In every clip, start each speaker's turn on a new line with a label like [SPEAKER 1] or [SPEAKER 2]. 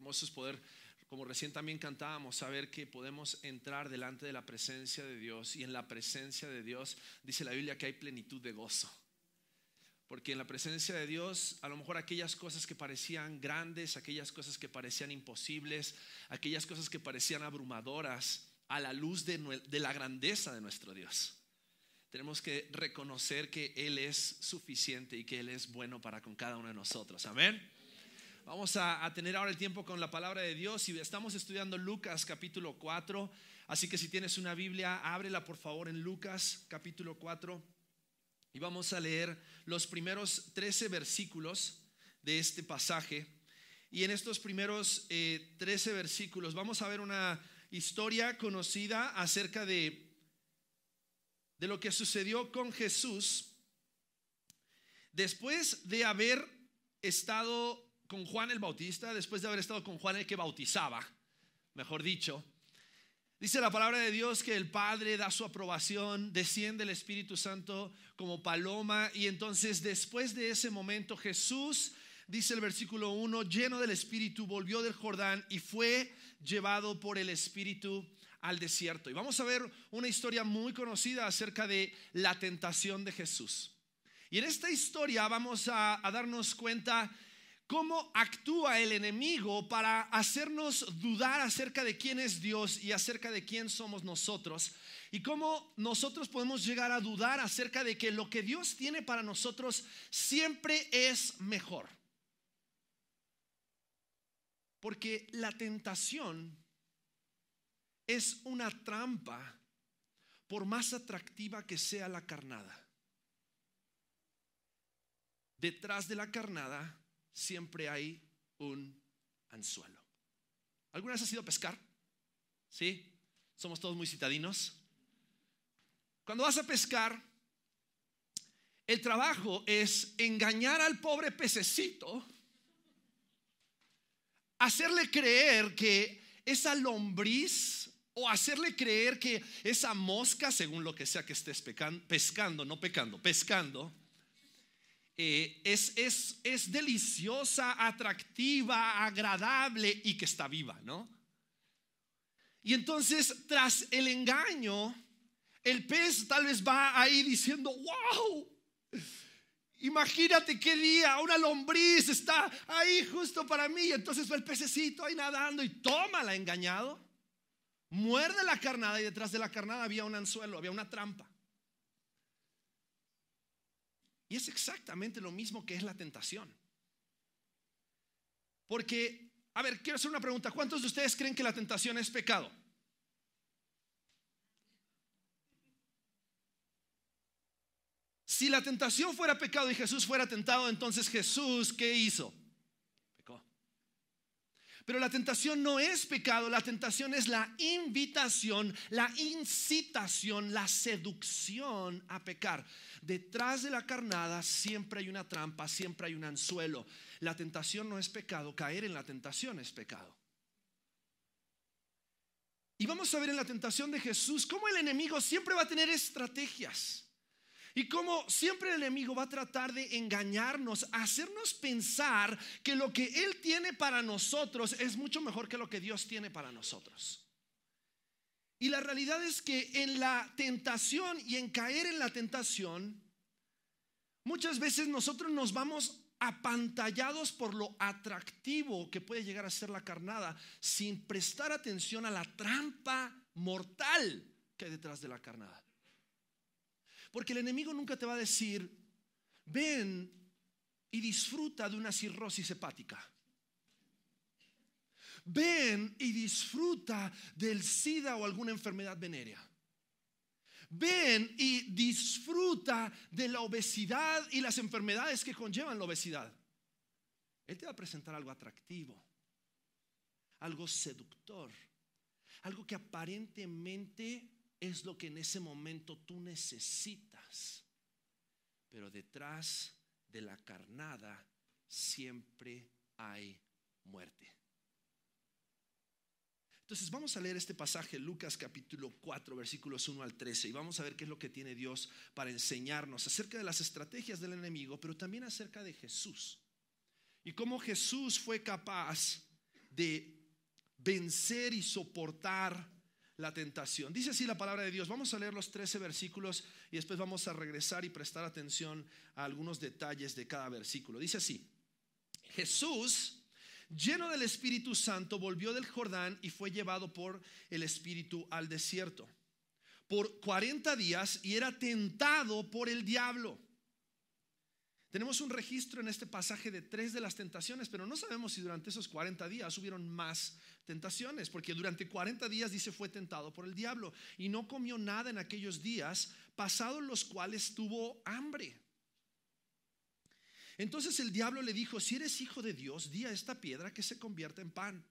[SPEAKER 1] Hermoso es poder, como recién también cantábamos, saber que podemos entrar delante de la presencia de Dios y en la presencia de Dios dice la Biblia que hay plenitud de gozo. Porque en la presencia de Dios, a lo mejor aquellas cosas que parecían grandes, aquellas cosas que parecían imposibles, aquellas cosas que parecían abrumadoras, a la luz de, la grandeza de nuestro Dios. Tenemos que reconocer que Él es suficiente y que Él es bueno para con cada uno de nosotros. Amén. Vamos a, a, tener ahora el tiempo con la palabra de Dios y estamos estudiando Lucas capítulo 4. Así que si tienes una Biblia, ábrela por favor en Lucas capítulo 4. Y vamos a leer los primeros 13 versículos de este pasaje. Y en estos primeros 13 eh, versículos vamos a ver una historia conocida acerca de, de lo que sucedió con Jesús después de haber estado con Juan el Bautista, después de haber estado con Juan el que bautizaba, mejor dicho. Dice la palabra de Dios que el Padre da su aprobación, desciende el Espíritu Santo como paloma y entonces después de ese momento Jesús, dice el versículo 1, lleno del Espíritu, volvió del Jordán y fue llevado por el Espíritu al desierto. Y vamos a ver una historia muy conocida acerca de la tentación de Jesús. Y en esta historia vamos a, a darnos cuenta cómo actúa el enemigo para hacernos dudar acerca de quién es Dios y acerca de quién somos nosotros. Y cómo nosotros podemos llegar a dudar acerca de que lo que Dios tiene para nosotros siempre es mejor. Porque la tentación es una trampa por más atractiva que sea la carnada. Detrás de la carnada siempre hay un anzuelo. ¿Alguna vez has ido a pescar? ¿Sí? Somos todos muy citadinos. Cuando vas a pescar, el trabajo es engañar al pobre pececito, hacerle creer que esa lombriz o hacerle creer que esa mosca, según lo que sea que estés pescando, no pecando, pescando, eh, es, es, es deliciosa, atractiva, agradable y que está viva, ¿no? Y entonces, tras el engaño, el pez tal vez va ahí diciendo, wow, imagínate qué día, una lombriz está ahí justo para mí. Y entonces va el pececito ahí nadando y toma la engañado, muerde la carnada y detrás de la carnada había un anzuelo, había una trampa. Y es exactamente lo mismo que es la tentación. Porque, a ver, quiero hacer una pregunta. ¿Cuántos de ustedes creen que la tentación es pecado? Si la tentación fuera pecado y Jesús fuera tentado, entonces Jesús, ¿qué hizo? Pero la tentación no es pecado, la tentación es la invitación, la incitación, la seducción a pecar. Detrás de la carnada siempre hay una trampa, siempre hay un anzuelo. La tentación no es pecado, caer en la tentación es pecado. Y vamos a ver en la tentación de Jesús cómo el enemigo siempre va a tener estrategias. Y como siempre el enemigo va a tratar de engañarnos, hacernos pensar que lo que Él tiene para nosotros es mucho mejor que lo que Dios tiene para nosotros. Y la realidad es que en la tentación y en caer en la tentación, muchas veces nosotros nos vamos apantallados por lo atractivo que puede llegar a ser la carnada, sin prestar atención a la trampa mortal que hay detrás de la carnada. Porque el enemigo nunca te va a decir, ven y disfruta de una cirrosis hepática. Ven y disfruta del SIDA o alguna enfermedad venérea. Ven y disfruta de la obesidad y las enfermedades que conllevan la obesidad. Él te va a presentar algo atractivo, algo seductor, algo que aparentemente es lo que en ese momento tú necesitas. Pero detrás de la carnada siempre hay muerte. Entonces vamos a leer este pasaje, Lucas capítulo 4, versículos 1 al 13, y vamos a ver qué es lo que tiene Dios para enseñarnos acerca de las estrategias del enemigo, pero también acerca de Jesús. Y cómo Jesús fue capaz de vencer y soportar la tentación. Dice así la palabra de Dios. Vamos a leer los 13 versículos y después vamos a regresar y prestar atención a algunos detalles de cada versículo. Dice así, Jesús, lleno del Espíritu Santo, volvió del Jordán y fue llevado por el Espíritu al desierto por 40 días y era tentado por el diablo. Tenemos un registro en este pasaje de tres de las tentaciones, pero no sabemos si durante esos 40 días hubieron más tentaciones, porque durante 40 días dice fue tentado por el diablo y no comió nada en aquellos días, pasados los cuales tuvo hambre. Entonces el diablo le dijo, si eres hijo de Dios, di a esta piedra que se convierta en pan.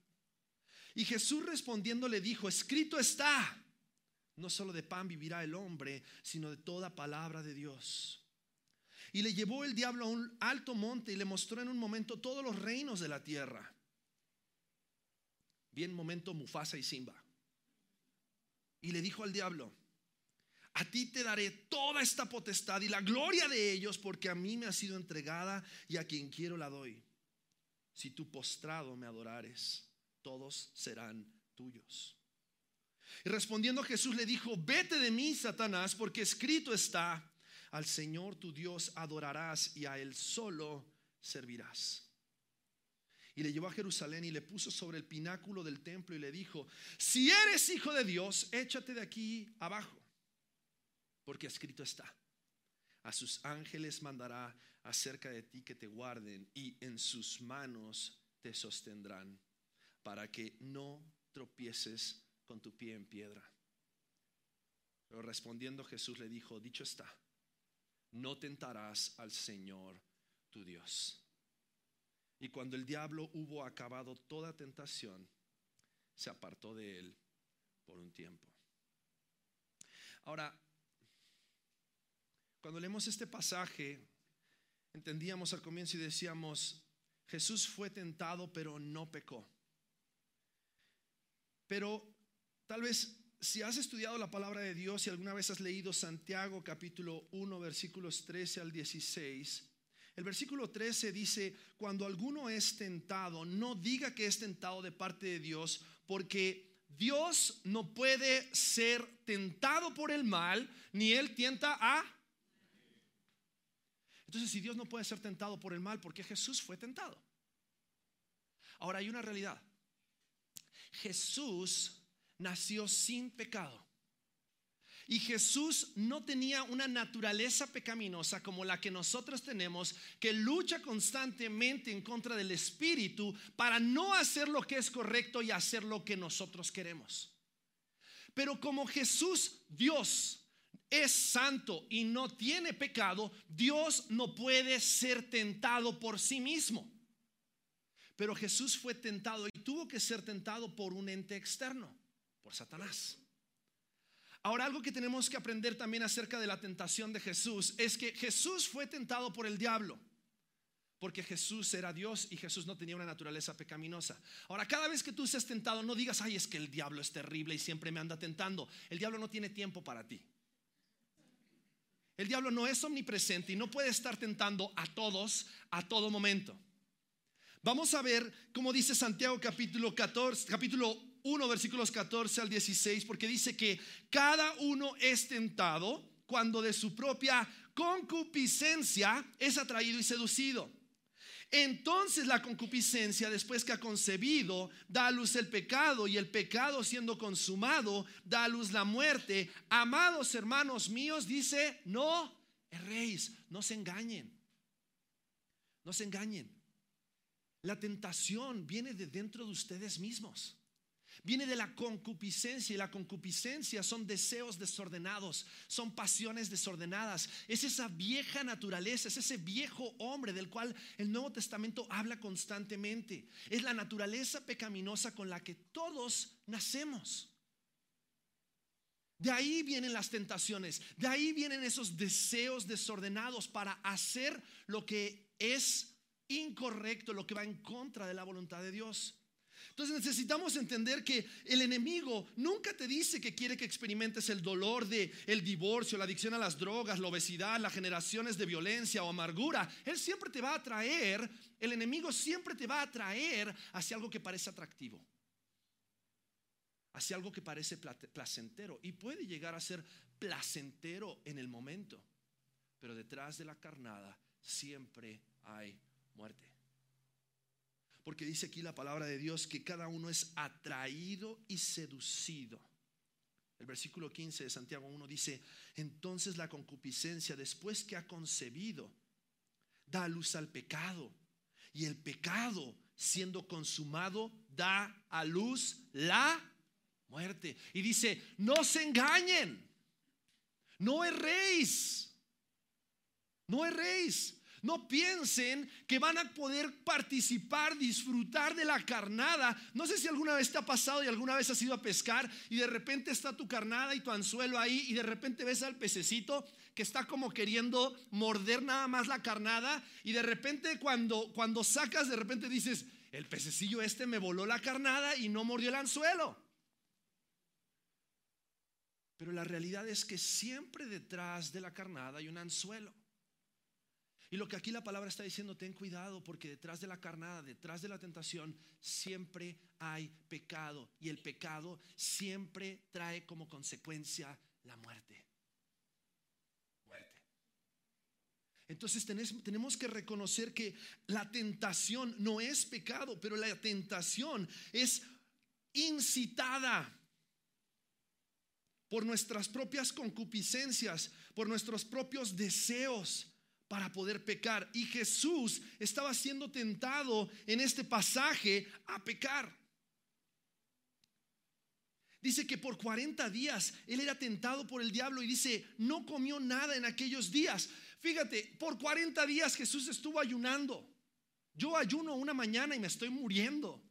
[SPEAKER 1] Y Jesús respondiendo le dijo, escrito está, no solo de pan vivirá el hombre, sino de toda palabra de Dios. Y le llevó el diablo a un alto monte y le mostró en un momento todos los reinos de la tierra. Bien momento Mufasa y Simba. Y le dijo al diablo, a ti te daré toda esta potestad y la gloria de ellos, porque a mí me ha sido entregada y a quien quiero la doy. Si tú postrado me adorares, todos serán tuyos. Y respondiendo Jesús le dijo, vete de mí, Satanás, porque escrito está, al Señor tu Dios adorarás y a Él solo servirás. Y le llevó a Jerusalén y le puso sobre el pináculo del templo y le dijo, si eres hijo de Dios, échate de aquí abajo, porque escrito está, a sus ángeles mandará acerca de ti que te guarden y en sus manos te sostendrán, para que no tropieces con tu pie en piedra. Pero respondiendo Jesús le dijo, dicho está, no tentarás al Señor tu Dios. Y cuando el diablo hubo acabado toda tentación, se apartó de él por un tiempo. Ahora, cuando leemos este pasaje, entendíamos al comienzo y decíamos, Jesús fue tentado pero no pecó. Pero tal vez si has estudiado la palabra de Dios y alguna vez has leído Santiago capítulo 1 versículos 13 al 16, el versículo 13 dice, cuando alguno es tentado, no diga que es tentado de parte de Dios, porque Dios no puede ser tentado por el mal, ni él tienta a... Entonces, si Dios no puede ser tentado por el mal, ¿por qué Jesús fue tentado? Ahora hay una realidad. Jesús nació sin pecado. Y Jesús no tenía una naturaleza pecaminosa como la que nosotros tenemos, que lucha constantemente en contra del Espíritu para no hacer lo que es correcto y hacer lo que nosotros queremos. Pero como Jesús, Dios, es santo y no tiene pecado, Dios no puede ser tentado por sí mismo. Pero Jesús fue tentado y tuvo que ser tentado por un ente externo por Satanás. Ahora, algo que tenemos que aprender también acerca de la tentación de Jesús es que Jesús fue tentado por el diablo, porque Jesús era Dios y Jesús no tenía una naturaleza pecaminosa. Ahora, cada vez que tú seas tentado, no digas, ay, es que el diablo es terrible y siempre me anda tentando. El diablo no tiene tiempo para ti. El diablo no es omnipresente y no puede estar tentando a todos a todo momento. Vamos a ver cómo dice Santiago capítulo 14, capítulo 1, versículos 14 al 16, porque dice que cada uno es tentado cuando de su propia concupiscencia es atraído y seducido. Entonces la concupiscencia, después que ha concebido, da a luz el pecado y el pecado siendo consumado, da a luz la muerte. Amados hermanos míos, dice, no erréis, no se engañen, no se engañen. La tentación viene de dentro de ustedes mismos. Viene de la concupiscencia y la concupiscencia son deseos desordenados, son pasiones desordenadas. Es esa vieja naturaleza, es ese viejo hombre del cual el Nuevo Testamento habla constantemente. Es la naturaleza pecaminosa con la que todos nacemos. De ahí vienen las tentaciones, de ahí vienen esos deseos desordenados para hacer lo que es incorrecto, lo que va en contra de la voluntad de Dios.
[SPEAKER 2] Entonces necesitamos entender que el enemigo nunca te dice que quiere que experimentes el dolor de divorcio, la adicción a las drogas, la obesidad, las generaciones de violencia o amargura. Él siempre te va a traer, el enemigo siempre te va a traer hacia algo que parece atractivo. Hacia algo que parece placentero y puede llegar a ser placentero en el momento, pero detrás de la carnada siempre hay muerte. Porque dice aquí la palabra de Dios que cada uno es atraído y seducido. El versículo 15 de Santiago 1 dice, entonces la concupiscencia después que ha concebido, da luz al pecado. Y el pecado, siendo consumado, da a luz la muerte. Y dice, no se engañen, no erréis, no erréis. No piensen que van a poder participar, disfrutar de la carnada. No sé si alguna vez te ha pasado y alguna vez has ido a pescar y de repente está tu carnada y tu anzuelo ahí y de repente ves al pececito que está como queriendo morder nada más la carnada y de repente cuando, cuando sacas de repente dices, el pececillo este me voló la carnada y no mordió el anzuelo. Pero la realidad es que siempre detrás de la carnada hay un anzuelo. Y lo que aquí la palabra está diciendo, ten cuidado porque detrás de la carnada, detrás de la tentación, siempre hay pecado. Y el pecado siempre trae como consecuencia la muerte. Muerte. Entonces tenemos que reconocer que la tentación no es pecado, pero la tentación es incitada por nuestras propias concupiscencias, por nuestros propios deseos para poder pecar. Y Jesús estaba siendo tentado en este pasaje a pecar. Dice que por 40 días él era tentado por el diablo y dice, no comió nada en aquellos días. Fíjate, por 40 días Jesús estuvo ayunando. Yo ayuno una mañana y me estoy muriendo.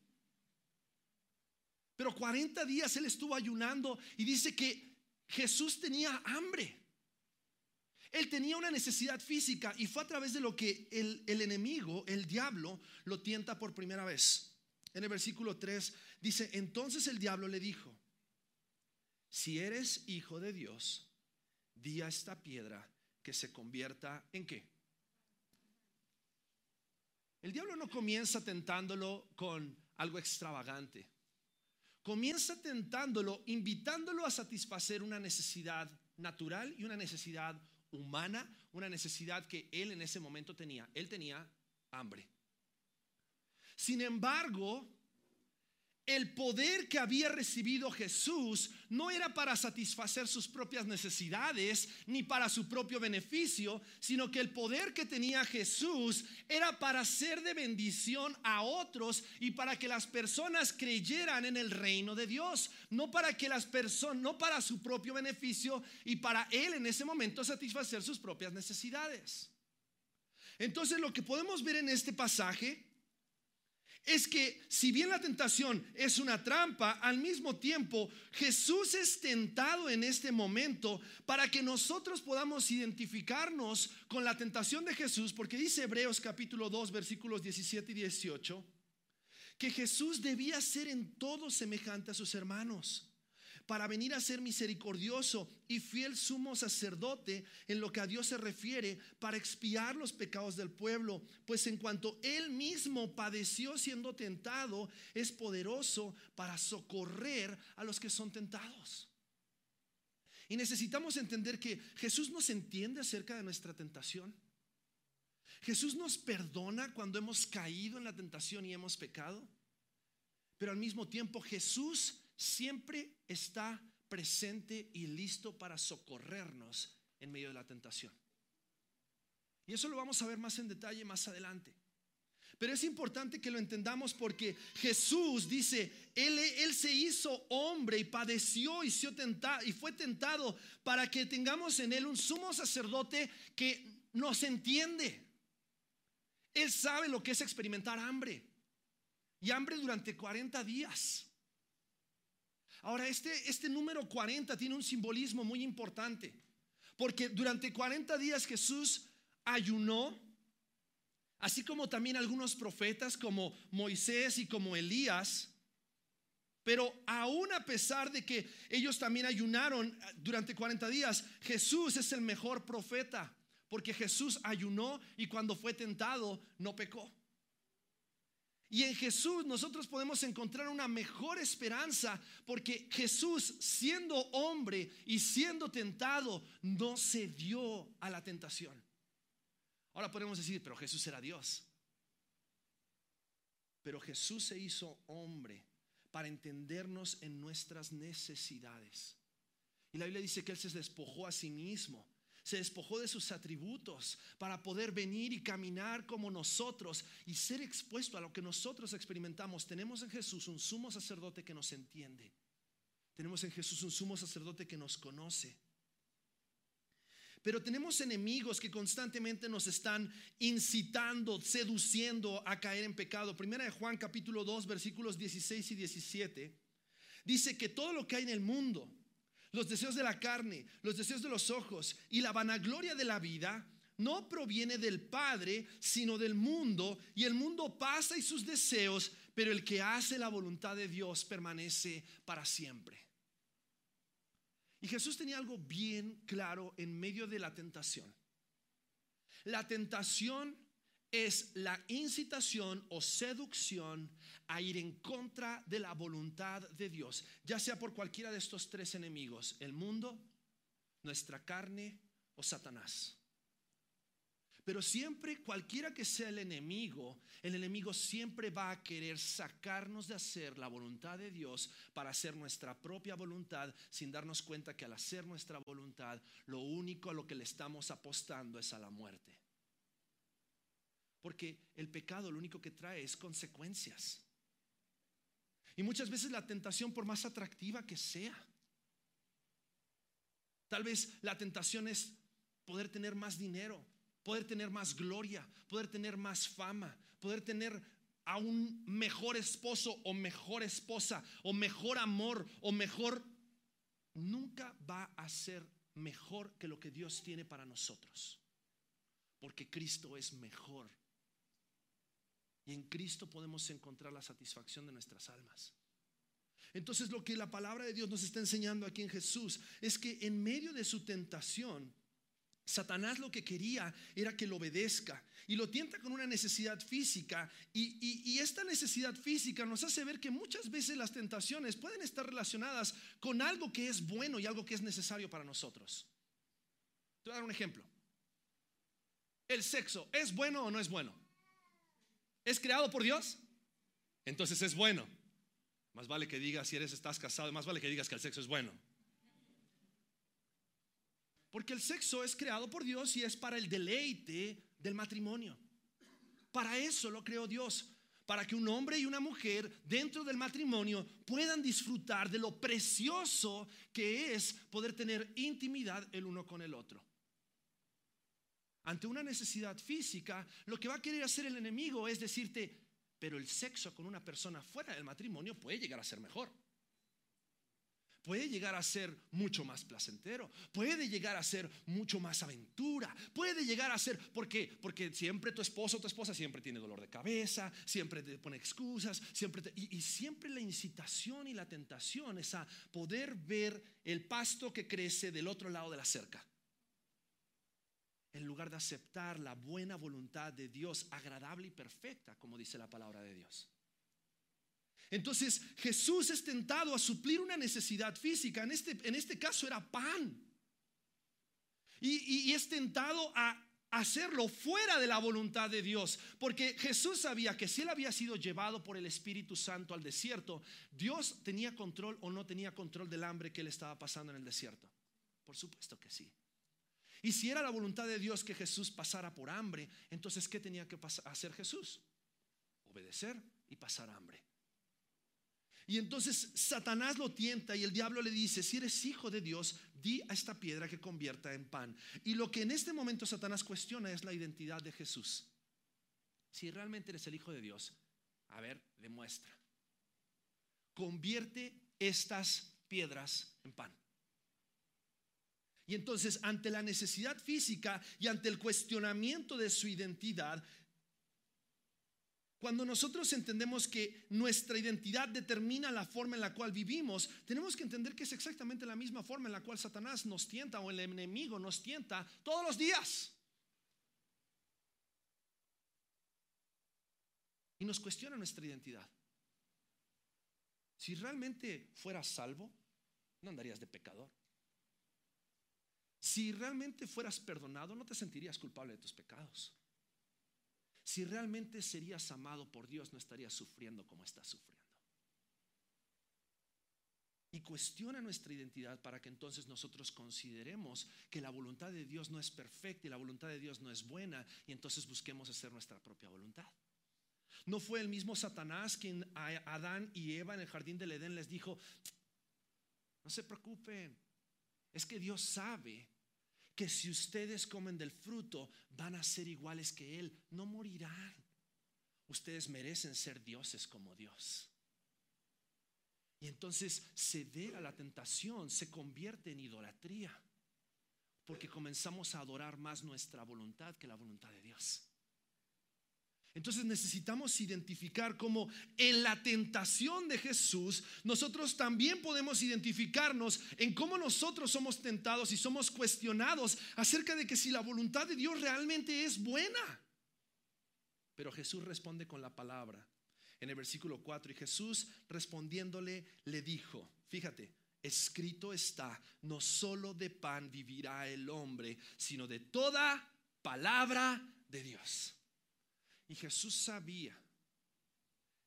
[SPEAKER 2] Pero 40 días él estuvo ayunando y dice que Jesús tenía hambre. Él tenía una necesidad física y fue a través de lo que el, enemigo, el diablo, lo tienta por primera vez. En el versículo 3 dice, entonces el diablo le dijo, si eres hijo de Dios, di a esta piedra que se convierta en qué. El diablo no comienza tentándolo con algo extravagante. Comienza tentándolo, invitándolo a satisfacer una necesidad natural y una necesidad humana, una necesidad que él en ese momento tenía. Él tenía hambre. Sin embargo, el poder que había recibido Jesús no era para satisfacer sus propias necesidades ni para su propio beneficio, sino que el poder que tenía Jesús era para ser de bendición a otros y para que las personas creyeran en el reino de Dios, no para que las personas, no para su propio beneficio y para él en ese momento satisfacer sus propias necesidades. Entonces lo que podemos ver en este pasaje es que si bien la tentación es una trampa, al mismo tiempo Jesús es tentado en este momento para que nosotros podamos identificarnos con la tentación de Jesús, porque dice Hebreos capítulo 2 versículos 17 y 18, que Jesús debía ser en todo semejante a sus hermanos para venir a ser misericordioso y fiel sumo sacerdote en lo que a Dios se refiere para expiar los pecados del pueblo, pues en cuanto él mismo padeció siendo tentado, es poderoso para socorrer a los que son tentados. Y necesitamos entender que Jesús nos entiende acerca de nuestra tentación. Jesús nos perdona cuando hemos caído en la tentación y hemos pecado. Pero al mismo tiempo Jesús siempre está presente y listo para socorrernos en medio de la tentación. Y eso lo vamos a ver más en detalle más adelante. Pero es importante que lo entendamos porque Jesús dice, Él, él se hizo hombre y padeció y, y fue tentado para que tengamos en Él un sumo sacerdote que nos entiende. Él sabe lo que es experimentar hambre. Y hambre durante 40 días. Ahora, este, este número 40 tiene un simbolismo muy importante, porque durante 40 días Jesús ayunó, así como también algunos profetas como Moisés y como Elías, Pero aún a pesar de que ellos también ayunaron durante 40 días, Jesús es el mejor profeta, porque Jesús ayunó y cuando fue tentado no pecó. Y en Jesús nosotros podemos encontrar una mejor esperanza porque Jesús, siendo hombre y siendo tentado, no se dio a la tentación. Ahora podemos decir, pero Jesús era Dios. Pero Jesús se hizo hombre para entendernos en nuestras necesidades. Y la Biblia dice que Él se despojó a sí mismo se despojó de sus atributos para poder venir y caminar como nosotros y ser expuesto a lo que nosotros experimentamos. Tenemos en Jesús un sumo sacerdote que nos entiende. Tenemos en Jesús un sumo sacerdote que nos conoce. Pero tenemos enemigos que constantemente nos están incitando, seduciendo a caer en pecado. Primera de Juan capítulo 2 versículos 16 y 17 dice que todo lo que hay en el mundo, los deseos de la carne, los deseos de los ojos y la vanagloria de la vida no proviene del Padre, sino del mundo, y el mundo pasa y sus deseos, pero el que hace la voluntad de Dios permanece para siempre. Y Jesús tenía algo bien claro en medio de la tentación. La tentación es la incitación o seducción a ir en contra de la voluntad de Dios, ya sea por cualquiera de estos tres enemigos, el mundo, nuestra carne o Satanás. Pero siempre, cualquiera que sea el enemigo, el enemigo siempre va a querer sacarnos de hacer la voluntad de Dios para hacer nuestra propia voluntad, sin darnos cuenta que al hacer nuestra voluntad, lo único a lo que le estamos apostando es a la muerte. Porque el pecado lo único que trae es consecuencias. Y muchas veces la tentación, por más atractiva que sea, tal vez la tentación es poder tener más dinero, poder tener más gloria, poder tener más fama, poder tener a un mejor esposo o mejor esposa o mejor amor o mejor... Nunca va a ser mejor que lo que Dios tiene para nosotros. Porque Cristo es mejor y en Cristo podemos encontrar la satisfacción de nuestras almas. Entonces lo que la palabra de Dios nos está enseñando aquí en Jesús es que en medio de su tentación, Satanás lo que quería era que lo obedezca y lo tienta con una necesidad física y, esta necesidad física nos hace ver que muchas veces las tentaciones pueden estar relacionadas con algo que es bueno y algo que es necesario para nosotros. Te voy a dar un ejemplo. El sexo, ¿es bueno o no es bueno? ¿Es creado por Dios? Entonces es bueno. Más vale que digas si eres estás casado, más vale que digas que el sexo es bueno. Porque el sexo es creado por Dios y es para el deleite del matrimonio. Para eso lo creó Dios, para que un hombre y una mujer dentro del matrimonio puedan disfrutar de lo precioso que es poder tener intimidad el uno con el otro ante una necesidad física, lo que va a querer hacer el enemigo es decirte, pero el sexo con una persona fuera del matrimonio puede llegar a ser mejor. Puede llegar a ser mucho más placentero, puede llegar a ser mucho más aventura, puede llegar a ser, ¿por qué? Porque siempre tu esposo o tu esposa siempre tiene dolor de cabeza, siempre te pone excusas, siempre y, y siempre la incitación y la tentación es a poder ver el pasto que crece del otro lado de la cerca en lugar de aceptar la buena voluntad de Dios, agradable y perfecta, como dice la palabra de Dios. Entonces Jesús es tentado a suplir una necesidad física, en este, en este caso era pan. Y, y es tentado a hacerlo fuera de la voluntad de Dios, porque Jesús sabía que si él había sido llevado por el Espíritu Santo al desierto, Dios tenía control o no tenía control del hambre que él estaba pasando en el desierto. Por supuesto que sí. Y si era la voluntad de Dios que Jesús pasara por hambre, entonces ¿qué tenía que hacer Jesús? Obedecer y pasar hambre. Y entonces Satanás lo tienta y el diablo le dice, si eres hijo de Dios, di a esta piedra que convierta en pan. Y lo que en este momento Satanás cuestiona es la identidad de Jesús. Si realmente eres el hijo de Dios, a ver, demuestra. Convierte estas piedras en pan. Y entonces, ante la necesidad física y ante el cuestionamiento de su identidad, Cuando nosotros entendemos que nuestra identidad determina la forma en la cual vivimos, tenemos que entender que es exactamente la misma forma en la cual Satanás nos tienta o el enemigo nos tienta todos los días. Y nos cuestiona nuestra identidad. Si realmente fueras salvo, no andarías de pecador. Si realmente fueras perdonado, no te sentirías culpable de tus pecados. Si realmente serías amado por Dios, no estarías sufriendo como estás sufriendo. Y cuestiona nuestra identidad para que entonces nosotros consideremos que la voluntad de Dios no es perfecta y la voluntad de Dios no es buena y entonces busquemos hacer nuestra propia voluntad. No fue el mismo Satanás quien a Adán y Eva en el jardín del Edén les dijo, no se preocupen, es que Dios sabe que si ustedes comen del fruto van a ser iguales que Él, no morirán. Ustedes merecen ser dioses como Dios. Y entonces ceder a la tentación se convierte en idolatría, porque comenzamos a adorar más nuestra voluntad que la voluntad de Dios. Entonces necesitamos identificar cómo en la tentación de Jesús nosotros también podemos identificarnos en cómo nosotros somos tentados y somos cuestionados acerca de que si la voluntad de Dios realmente es buena. Pero Jesús responde con la palabra en el versículo 4 y Jesús respondiéndole le dijo, fíjate, escrito está, no solo de pan vivirá el hombre, sino de toda palabra de Dios. Y Jesús sabía,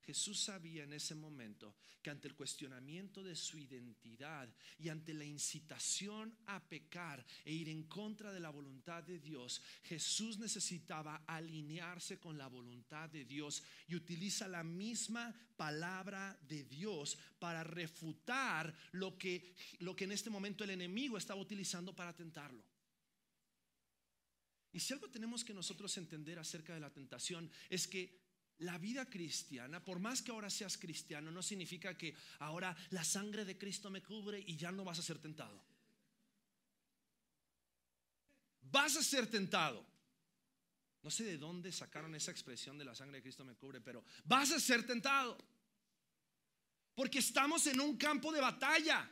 [SPEAKER 2] Jesús sabía en ese momento que ante el cuestionamiento de su identidad y ante la incitación a pecar e ir en contra de la voluntad de Dios, Jesús necesitaba alinearse con la voluntad de Dios y utiliza la misma palabra de Dios para refutar lo que, lo que en este momento el enemigo estaba utilizando para tentarlo. Y si algo tenemos que nosotros entender acerca de la tentación es que la vida cristiana, por más que ahora seas cristiano, no significa que ahora la sangre de Cristo me cubre y ya no vas a ser tentado. Vas a ser tentado. No sé de dónde sacaron esa expresión de la sangre de Cristo me cubre, pero vas a ser tentado. Porque estamos en un campo de batalla.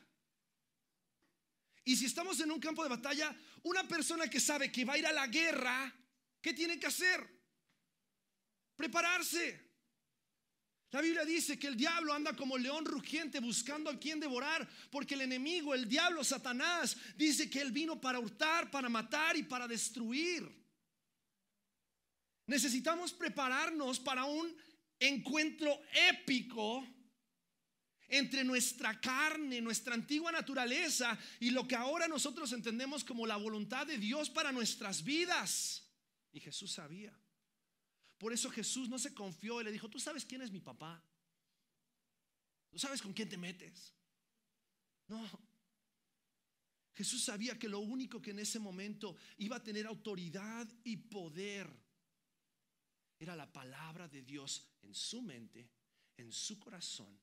[SPEAKER 2] Y si estamos en un campo de batalla, una persona que sabe que va a ir a la guerra, ¿qué tiene que hacer? Prepararse. La Biblia dice que el diablo anda como león rugiente buscando a quien devorar, porque el enemigo, el diablo, Satanás, dice que él vino para hurtar, para matar y para destruir. Necesitamos prepararnos para un encuentro épico entre nuestra carne, nuestra antigua naturaleza y lo que ahora nosotros entendemos como la voluntad de Dios para nuestras vidas. Y Jesús sabía. Por eso Jesús no se confió y le dijo, tú sabes quién es mi papá. Tú sabes con quién te metes. No. Jesús sabía que lo único que en ese momento iba a tener autoridad y poder era la palabra de Dios en su mente, en su corazón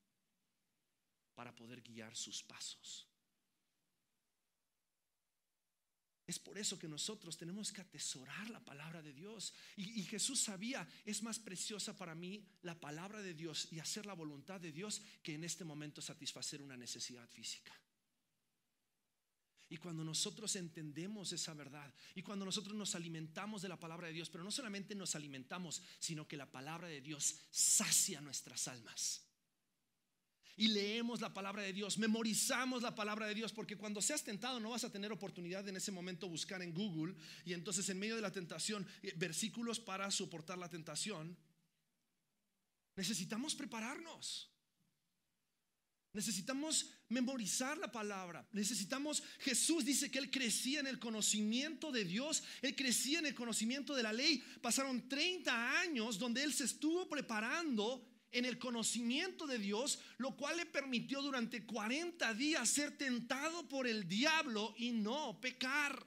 [SPEAKER 2] para poder guiar sus pasos. Es por eso que nosotros tenemos que atesorar la palabra de Dios. Y, Jesús sabía, es más preciosa para mí la palabra de Dios y hacer la voluntad de Dios que en este momento satisfacer una necesidad física. Y cuando nosotros entendemos esa verdad y cuando nosotros nos alimentamos de la palabra de Dios, pero no solamente nos alimentamos, sino que la palabra de Dios sacia nuestras almas y leemos la palabra de Dios, memorizamos la palabra de Dios, porque cuando seas tentado no vas a tener oportunidad en ese momento buscar en Google y entonces en medio de la tentación, eh, versículos para soportar la tentación. Necesitamos prepararnos. Necesitamos memorizar la palabra. Necesitamos, Jesús dice que él crecía en el conocimiento de Dios, él crecía en el conocimiento de la ley. Pasaron 30 años donde él se estuvo preparando en el conocimiento de Dios, lo cual le permitió durante 40 días ser tentado por el diablo y no pecar.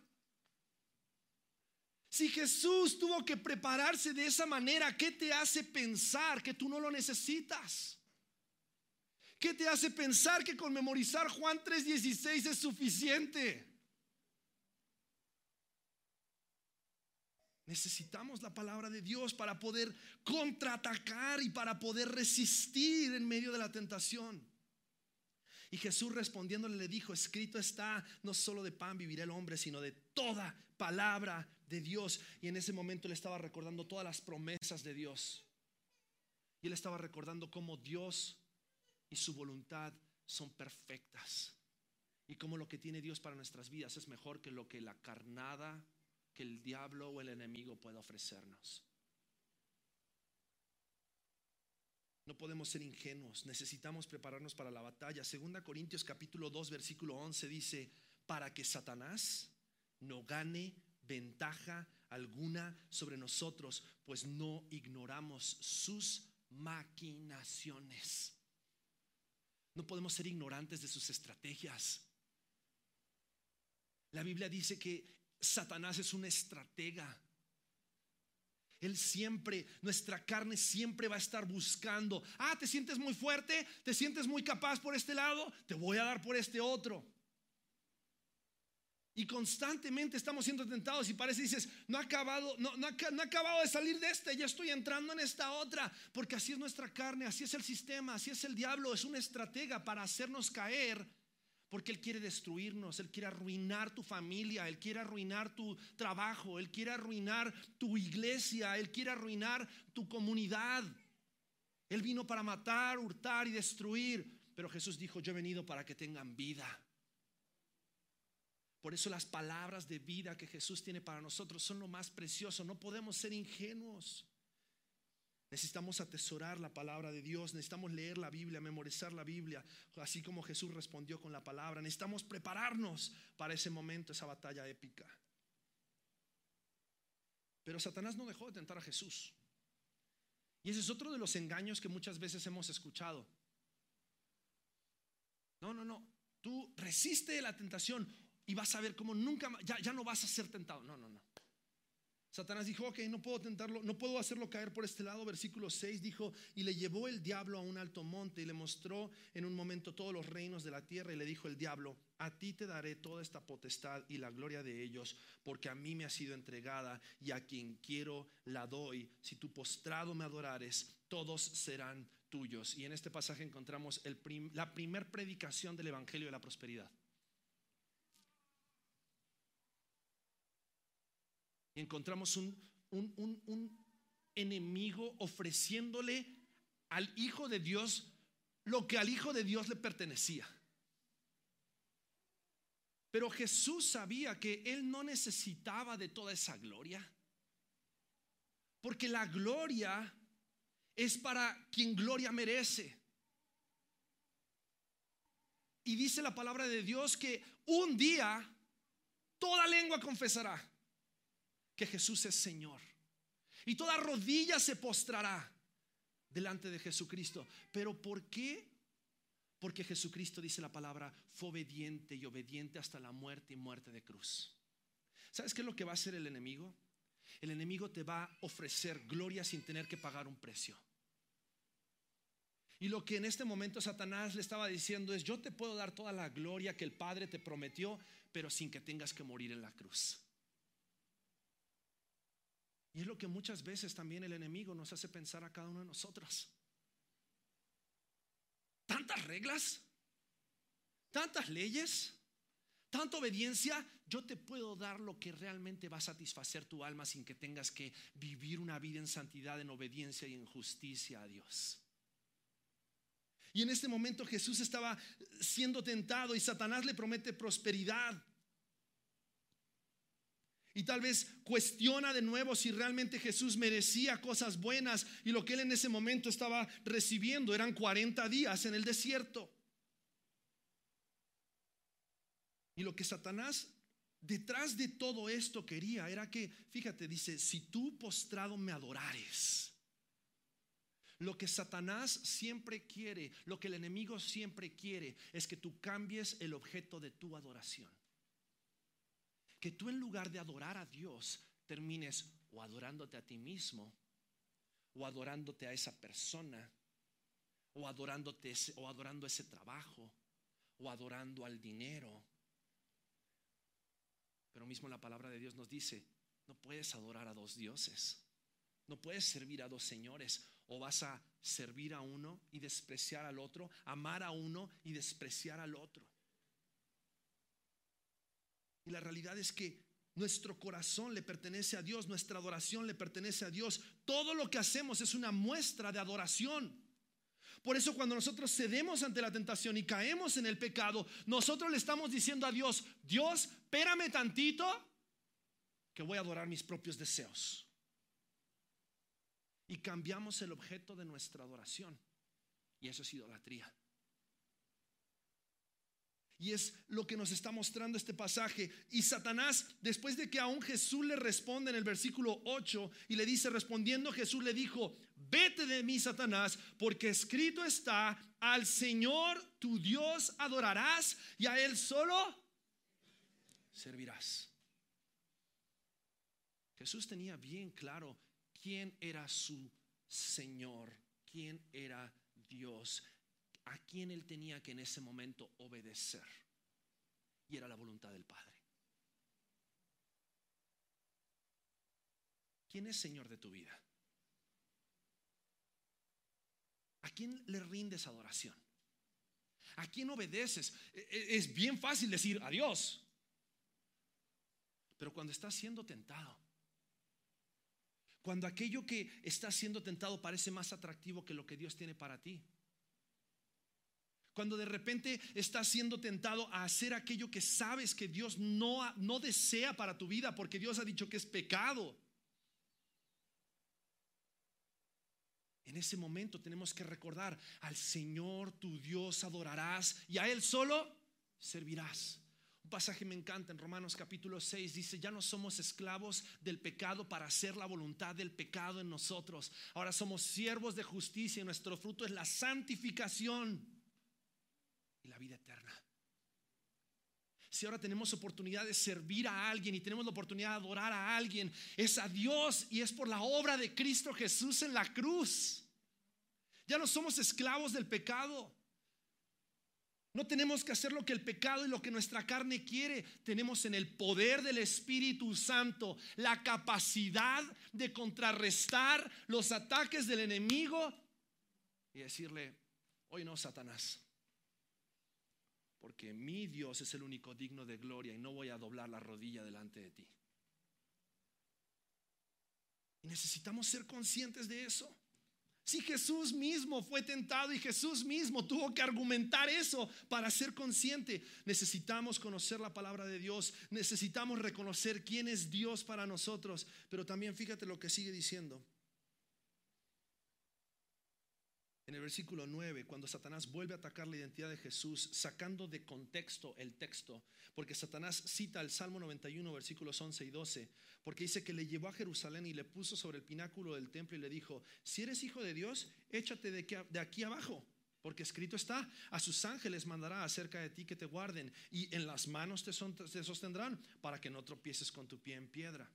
[SPEAKER 2] Si Jesús tuvo que prepararse de esa manera, ¿qué te hace pensar que tú no lo necesitas? ¿Qué te hace pensar que con memorizar Juan 3:16 es suficiente? Necesitamos la palabra de Dios para poder contraatacar y para poder resistir en medio de la tentación. Y Jesús respondiéndole le dijo, escrito está, no solo de pan vivirá el hombre, sino de toda palabra de Dios. Y en ese momento le estaba recordando todas las promesas de Dios. Y él estaba recordando cómo Dios y su voluntad son perfectas. Y cómo lo que tiene Dios para nuestras vidas es mejor que lo que la carnada que el diablo o el enemigo pueda ofrecernos. No podemos ser ingenuos, necesitamos prepararnos para la batalla. Segunda Corintios capítulo 2 versículo 11 dice, para que Satanás no gane ventaja alguna sobre nosotros, pues no ignoramos sus maquinaciones. No podemos ser ignorantes de sus estrategias. La Biblia dice que Satanás es un estratega. Él siempre, nuestra carne siempre va a estar buscando. Ah, te sientes muy fuerte, te sientes muy capaz por este lado, te voy a dar por este otro. Y constantemente estamos siendo tentados y parece dices, no ha acabado, no, no, no ha acabado de salir de este, ya estoy entrando en esta otra, porque así es nuestra carne, así es el sistema, así es el diablo, es una estratega para hacernos caer porque Él quiere destruirnos, Él quiere arruinar tu familia, Él quiere arruinar tu trabajo, Él quiere arruinar tu iglesia, Él quiere arruinar tu comunidad. Él vino para matar, hurtar y destruir, pero Jesús dijo, yo he venido para que tengan vida. Por eso las palabras de vida que Jesús tiene para nosotros son lo más precioso, no podemos ser ingenuos. Necesitamos atesorar la palabra de Dios, necesitamos leer la Biblia, memorizar la Biblia, así como Jesús respondió con la palabra. Necesitamos prepararnos para ese momento, esa batalla épica. Pero Satanás no dejó de tentar a Jesús. Y ese es otro de los engaños que muchas veces hemos escuchado. No, no, no. Tú resiste la tentación y vas a ver cómo nunca, ya, ya no vas a ser tentado. No, no, no. Satanás dijo, ok, no puedo tentarlo, no puedo hacerlo caer por este lado. Versículo 6 dijo, y le llevó el diablo a un alto monte y le mostró en un momento todos los reinos de la tierra y le dijo el diablo, a ti te daré toda esta potestad y la gloria de ellos, porque a mí me ha sido entregada y a quien quiero la doy. Si tu postrado me adorares, todos serán tuyos. Y en este pasaje encontramos la primer predicación del Evangelio de la Prosperidad. Encontramos un, un, enemigo ofreciéndole al Hijo de Dios lo que al Hijo de Dios le pertenecía. Pero Jesús sabía que Él no necesitaba de toda esa gloria. Porque la gloria es para quien gloria merece. Y dice la palabra de Dios que un día toda lengua confesará que Jesús es Señor. Y toda rodilla se postrará delante de Jesucristo. Pero ¿por qué? Porque Jesucristo, dice la palabra, fue obediente y obediente hasta la muerte y muerte de cruz. ¿Sabes qué es lo que va a hacer el enemigo? El enemigo te va a ofrecer gloria sin tener que pagar un precio. Y lo que en este momento Satanás le estaba diciendo es, yo te puedo dar toda la gloria que el Padre te prometió, pero sin que tengas que morir en la cruz. Y es lo que muchas veces también el enemigo nos hace pensar a cada uno de nosotros. Tantas reglas, tantas leyes, tanta obediencia, yo te puedo dar lo que realmente va a satisfacer tu alma sin que tengas que vivir una vida en santidad, en obediencia y en justicia a Dios. Y en este momento Jesús estaba siendo tentado y Satanás le promete prosperidad. Y tal vez cuestiona de nuevo si realmente Jesús merecía cosas buenas y lo que él en ese momento estaba recibiendo eran 40 días en el desierto. Y lo que Satanás detrás de todo esto quería era que, fíjate, dice, si tú postrado me adorares. Lo que Satanás siempre quiere, lo que el enemigo siempre quiere, es que tú cambies el objeto de tu adoración que tú en lugar de adorar a Dios termines o adorándote a ti mismo o adorándote a esa persona o adorándote o adorando ese trabajo o adorando al dinero. Pero mismo la palabra de Dios nos dice, No puedes adorar a dos dioses. No puedes servir a dos señores. O vas a servir a uno y despreciar al otro, amar a uno y despreciar al otro. Y la realidad es que nuestro corazón le pertenece a Dios, nuestra adoración le pertenece a Dios. Todo lo que hacemos es una muestra de adoración. Por eso cuando nosotros cedemos ante la tentación y caemos en el pecado, nosotros le estamos diciendo a Dios, Dios, espérame tantito que voy a adorar mis propios deseos. Y cambiamos el objeto de nuestra adoración. Y eso es idolatría. Y es lo que nos está mostrando este pasaje. Y Satanás, después de que aún Jesús le responde en el versículo 8 y le dice, respondiendo Jesús le dijo, vete de mí, Satanás, porque escrito está, al Señor tu Dios adorarás y a Él solo servirás. Jesús tenía bien claro quién era su Señor, quién era Dios a quién él tenía que en ese momento obedecer. Y era la voluntad del Padre. ¿Quién es Señor de tu vida? ¿A quién le rindes adoración? ¿A quién obedeces? E, e, es bien fácil decir adiós. Pero cuando estás siendo tentado, cuando aquello que está siendo tentado parece más atractivo que lo que Dios tiene para ti, cuando de repente estás siendo tentado a hacer aquello que sabes que Dios no, no desea para tu vida porque Dios ha dicho que es pecado. En ese momento tenemos que recordar al Señor tu Dios adorarás y a Él solo servirás. Un pasaje me encanta en Romanos capítulo 6 dice, ya no somos esclavos del pecado para hacer la voluntad del pecado en nosotros. Ahora somos siervos de justicia y nuestro fruto es la santificación la vida eterna. Si ahora tenemos oportunidad de servir a alguien y tenemos la oportunidad de adorar a alguien, es a Dios y es por la obra de Cristo Jesús en la cruz. Ya no somos esclavos del pecado. No tenemos que hacer lo que el pecado y lo que nuestra carne quiere. Tenemos en el poder del Espíritu Santo la capacidad de contrarrestar los ataques del enemigo y decirle, hoy no, Satanás porque mi Dios es el único digno de gloria y no voy a doblar la rodilla delante de ti. Y necesitamos ser conscientes de eso. Si Jesús mismo fue tentado y Jesús mismo tuvo que argumentar eso para ser consciente, necesitamos conocer la palabra de Dios, necesitamos reconocer quién es Dios para nosotros, pero también fíjate lo que sigue diciendo. En el versículo 9, cuando Satanás vuelve a atacar la identidad de Jesús, sacando de contexto el texto, porque Satanás cita el Salmo 91, versículos 11 y 12, porque dice que le llevó a Jerusalén y le puso sobre el pináculo del templo y le dijo, si eres hijo de Dios, échate de aquí, abajo. Porque escrito está, a sus ángeles mandará acerca de ti que te guarden y en las manos te sostendrán para que no tropieces con tu pie en piedra.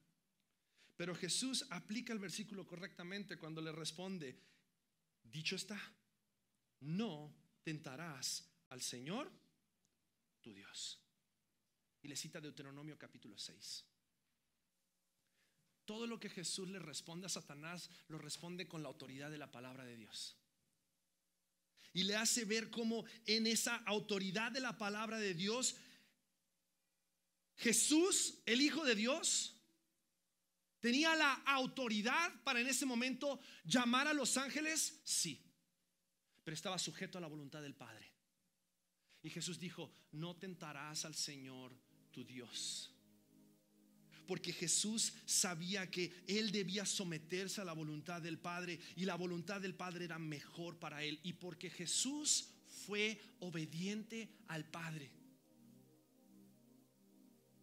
[SPEAKER 2] Pero Jesús aplica el versículo correctamente cuando le responde, Dicho está, no tentarás al Señor tu Dios. Y le cita Deuteronomio capítulo 6. Todo lo que Jesús le responde a Satanás lo responde con la autoridad de la palabra de Dios. Y le hace ver cómo en esa autoridad de la palabra de Dios, Jesús, el Hijo de Dios, ¿Tenía la autoridad para en ese momento llamar a los ángeles? Sí, pero estaba sujeto a la voluntad del Padre. Y Jesús dijo, no tentarás al Señor tu Dios. Porque Jesús sabía que él debía someterse a la voluntad del Padre y la voluntad del Padre era mejor para él. Y porque Jesús fue obediente al Padre.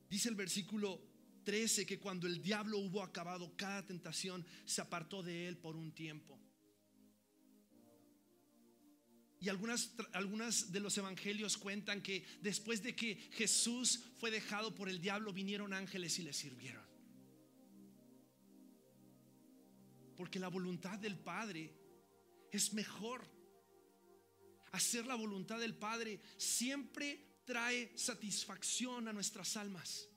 [SPEAKER 2] Dice el versículo 13 que cuando el diablo hubo acabado cada tentación, se apartó de él por un tiempo. Y algunas, algunas de los evangelios cuentan que después de que Jesús fue dejado por el diablo, vinieron ángeles y le sirvieron. Porque la voluntad del Padre es mejor. Hacer la voluntad del Padre siempre trae satisfacción a nuestras almas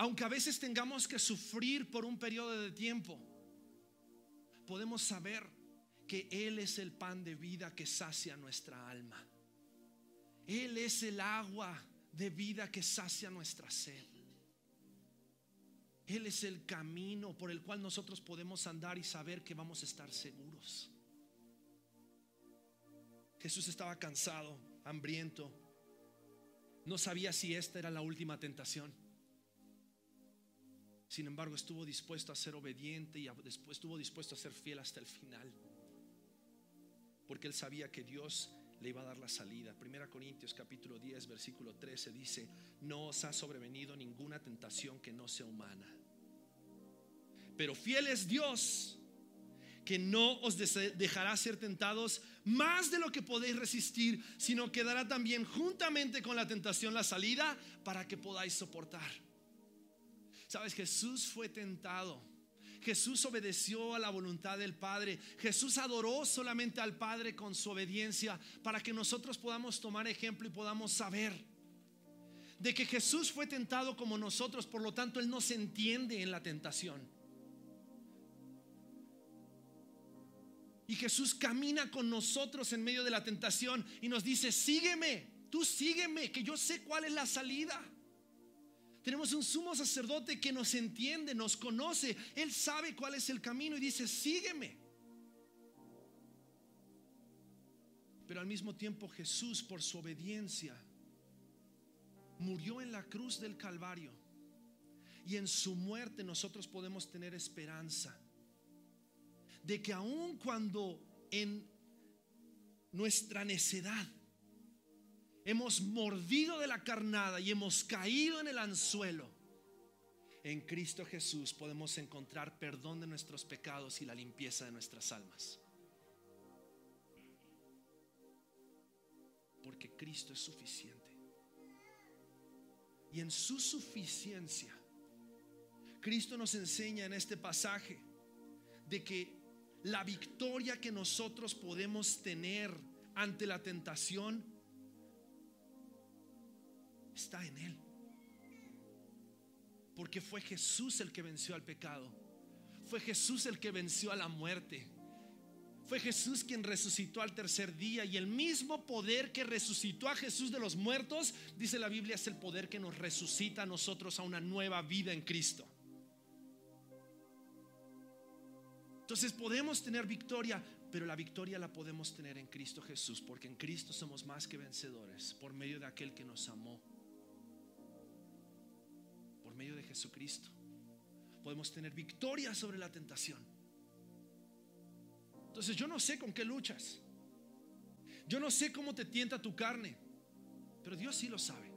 [SPEAKER 2] aunque a veces tengamos que sufrir por un periodo de tiempo, podemos saber que Él es el pan de vida que sacia nuestra alma. Él es el agua de vida que sacia nuestra sed. Él es el camino por el cual nosotros podemos andar y saber que vamos a estar seguros. Jesús estaba cansado, hambriento. No sabía si esta era la última tentación. Sin embargo, estuvo dispuesto a ser obediente y después estuvo dispuesto a ser fiel hasta el final. Porque él sabía que Dios le iba a dar la salida. Primera Corintios capítulo 10, versículo 13 dice, no os ha sobrevenido ninguna tentación que no sea humana. Pero fiel es Dios que no os dejará ser tentados más de lo que podéis resistir, sino que dará también juntamente con la tentación la salida para que podáis soportar. Sabes, Jesús fue tentado. Jesús obedeció a la voluntad del Padre. Jesús adoró solamente al Padre con su obediencia para que nosotros podamos tomar ejemplo y podamos saber de que Jesús fue tentado como nosotros, por lo tanto Él no se entiende en la tentación. Y Jesús camina con nosotros en medio de la tentación y nos dice, sígueme, tú sígueme, que yo sé cuál es la salida. Tenemos un sumo sacerdote que nos entiende, nos conoce, él sabe cuál es el camino y dice, sígueme. Pero al mismo tiempo Jesús, por su obediencia, murió en la cruz del Calvario. Y en su muerte nosotros podemos tener esperanza de que aun cuando en nuestra necedad hemos mordido de la carnada y hemos caído en el anzuelo, en Cristo Jesús podemos encontrar perdón de nuestros pecados y la limpieza de nuestras almas. Porque Cristo es suficiente. Y en su suficiencia, Cristo nos enseña en este pasaje de que la victoria que nosotros podemos tener ante la tentación está en Él. Porque fue Jesús el que venció al pecado. Fue Jesús el que venció a la muerte. Fue Jesús quien resucitó al tercer día y el mismo poder que resucitó a Jesús de los muertos, dice la Biblia, es el poder que nos resucita a nosotros a una nueva vida en Cristo. Entonces podemos tener victoria, pero la victoria la podemos tener en Cristo Jesús, porque en Cristo somos más que vencedores por medio de aquel que nos amó. Medio de Jesucristo. Podemos tener victoria sobre la tentación. Entonces yo no sé con qué luchas. Yo no sé cómo te tienta tu carne, pero Dios sí lo sabe.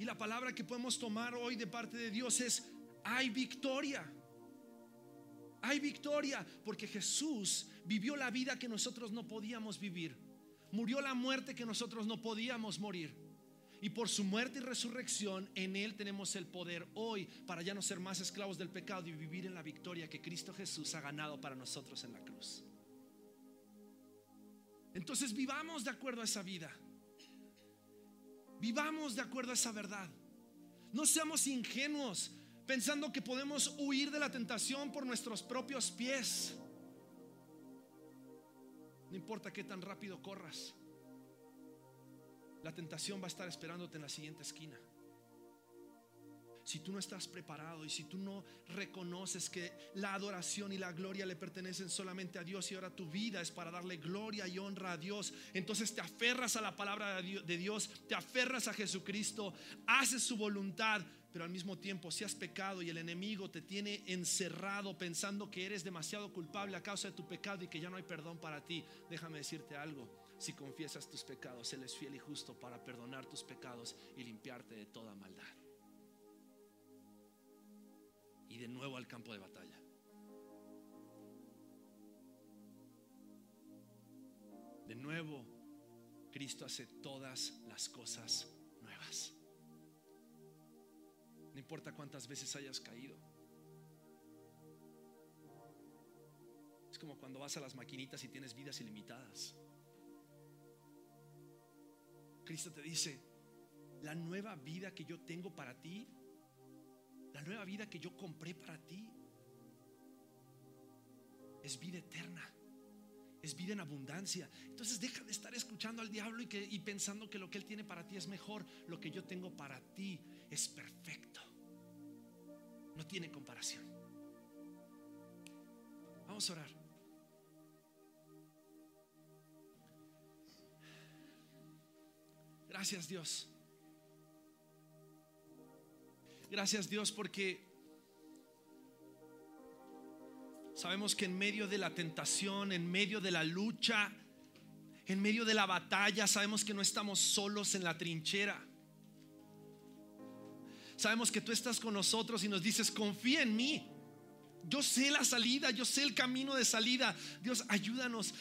[SPEAKER 2] Y la palabra que podemos tomar hoy de parte de Dios es, hay victoria. Hay victoria porque Jesús vivió la vida que nosotros no podíamos vivir. Murió la muerte que nosotros no podíamos morir. Y por su muerte y resurrección, en Él tenemos el poder hoy para ya no ser más esclavos del pecado y vivir en la victoria que Cristo Jesús ha ganado para nosotros en la cruz. Entonces vivamos de acuerdo a esa vida. Vivamos de acuerdo a esa verdad. No seamos ingenuos pensando que podemos huir de la tentación por nuestros propios pies. No importa qué tan rápido corras, la tentación va a estar esperándote en la siguiente esquina. Si tú no estás preparado y si tú no reconoces que la adoración y la gloria le pertenecen solamente a Dios y ahora tu vida es para darle gloria y honra a Dios, entonces te aferras a la palabra de Dios, te aferras a Jesucristo, haces su voluntad, pero al mismo tiempo si has pecado y el enemigo te tiene encerrado pensando que eres demasiado culpable a causa de tu pecado y que ya no hay perdón para ti, déjame decirte algo. Si confiesas tus pecados, Él es fiel y justo para perdonar tus pecados y limpiarte de toda maldad y de nuevo al campo de batalla. De nuevo, Cristo hace todas las cosas No importa cuántas veces hayas caído. Es como cuando vas a las maquinitas y tienes vidas ilimitadas. Cristo te dice, la nueva vida que yo tengo para ti, la nueva vida que yo compré para ti, es vida eterna, es vida en abundancia. Entonces deja de estar escuchando al diablo y, que, y pensando que lo que él tiene para ti es mejor. Lo que yo tengo para ti es perfecto. No tiene comparación. Vamos a orar. Gracias Dios. Gracias Dios porque sabemos que en medio de la tentación, en medio de la lucha, en medio de la batalla, sabemos que no estamos solos en la trinchera. Sabemos que tú estás con nosotros y nos dices, confía en mí. Yo sé la salida, yo sé el camino de salida. Dios, ayúdanos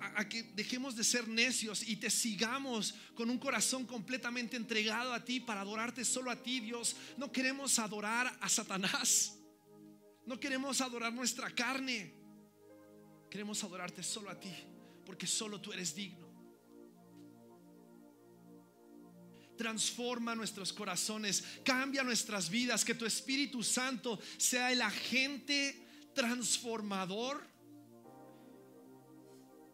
[SPEAKER 2] a, que dejemos de ser necios y te sigamos con un corazón completamente entregado a ti para adorarte solo a ti, Dios. No queremos adorar a Satanás. No queremos adorar nuestra carne. Queremos adorarte solo a ti, porque solo tú eres digno. Transforma nuestros corazones, cambia nuestras vidas, que tu Espíritu Santo sea el agente transformador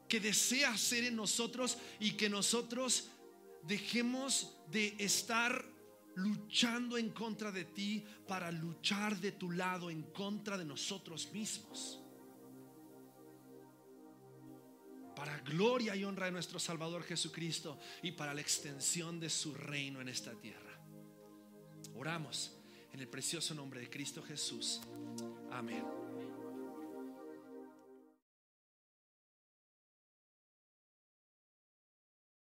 [SPEAKER 2] que desea ser en nosotros y que nosotros dejemos de estar luchando en contra de ti para luchar de tu lado en contra de nosotros mismos. Para gloria y honra de nuestro Salvador Jesucristo y para la extensión de su reino en esta tierra. Oramos en el precioso nombre de Cristo Jesús. Amén.